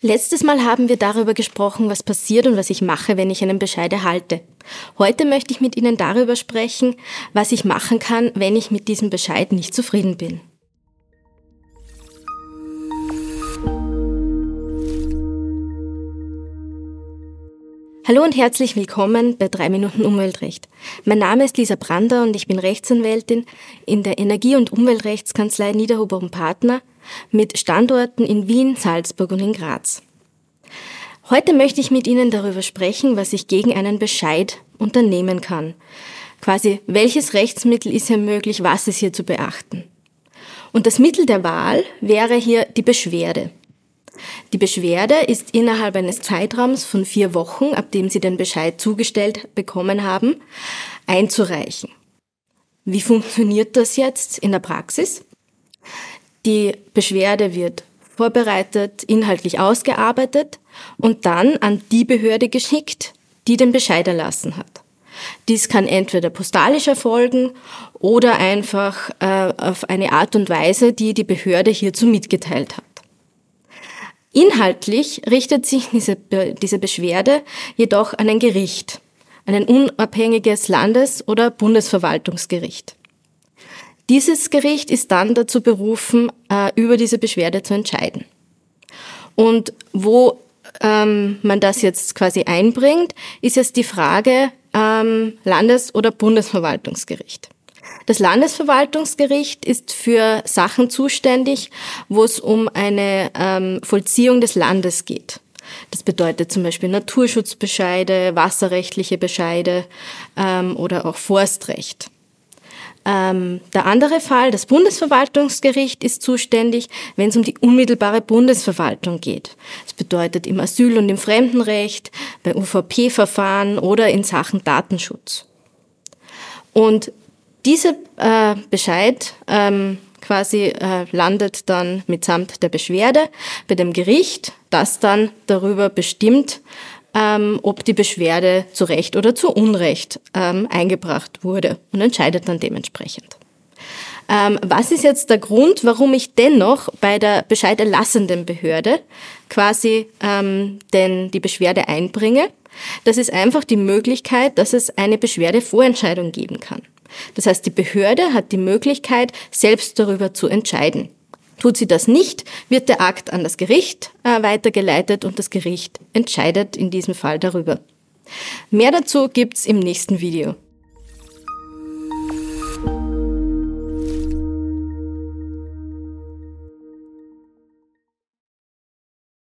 Letztes Mal haben wir darüber gesprochen, was passiert und was ich mache, wenn ich einen Bescheid erhalte. Heute möchte ich mit Ihnen darüber sprechen, was ich machen kann, wenn ich mit diesem Bescheid nicht zufrieden bin. Hallo und herzlich willkommen bei 3 Minuten Umweltrecht. Mein Name ist Lisa Brander und ich bin Rechtsanwältin in der Energie- und Umweltrechtskanzlei Niederhuber und Partner mit Standorten in Wien, Salzburg und in Graz. Heute möchte ich mit Ihnen darüber sprechen, was ich gegen einen Bescheid unternehmen kann. Quasi, welches Rechtsmittel ist hier möglich, was ist hier zu beachten. Und das Mittel der Wahl wäre hier die Beschwerde. Die Beschwerde ist innerhalb eines Zeitraums von vier Wochen, ab dem Sie den Bescheid zugestellt bekommen haben, einzureichen. Wie funktioniert das jetzt in der Praxis? Die Beschwerde wird vorbereitet, inhaltlich ausgearbeitet und dann an die Behörde geschickt, die den Bescheid erlassen hat. Dies kann entweder postalisch erfolgen oder einfach äh, auf eine Art und Weise, die die Behörde hierzu mitgeteilt hat. Inhaltlich richtet sich diese, diese Beschwerde jedoch an ein Gericht, an ein unabhängiges Landes- oder Bundesverwaltungsgericht. Dieses Gericht ist dann dazu berufen, äh, über diese Beschwerde zu entscheiden. Und wo ähm, man das jetzt quasi einbringt, ist jetzt die Frage ähm, Landes- oder Bundesverwaltungsgericht. Das Landesverwaltungsgericht ist für Sachen zuständig, wo es um eine ähm, Vollziehung des Landes geht. Das bedeutet zum Beispiel Naturschutzbescheide, wasserrechtliche Bescheide ähm, oder auch Forstrecht. Ähm, der andere Fall, das Bundesverwaltungsgericht ist zuständig, wenn es um die unmittelbare Bundesverwaltung geht. Das bedeutet im Asyl- und im Fremdenrecht, bei UVP-Verfahren oder in Sachen Datenschutz. Und dieser äh, Bescheid ähm, quasi äh, landet dann mitsamt der Beschwerde bei dem Gericht, das dann darüber bestimmt, ähm, ob die Beschwerde zu Recht oder zu Unrecht ähm, eingebracht wurde und entscheidet dann dementsprechend. Ähm, was ist jetzt der Grund, warum ich dennoch bei der bescheiderlassenden Behörde quasi ähm, denn die Beschwerde einbringe? Das ist einfach die Möglichkeit, dass es eine Beschwerdevorentscheidung geben kann. Das heißt, die Behörde hat die Möglichkeit, selbst darüber zu entscheiden. Tut sie das nicht, wird der Akt an das Gericht äh, weitergeleitet und das Gericht entscheidet in diesem Fall darüber. Mehr dazu gibt's im nächsten Video.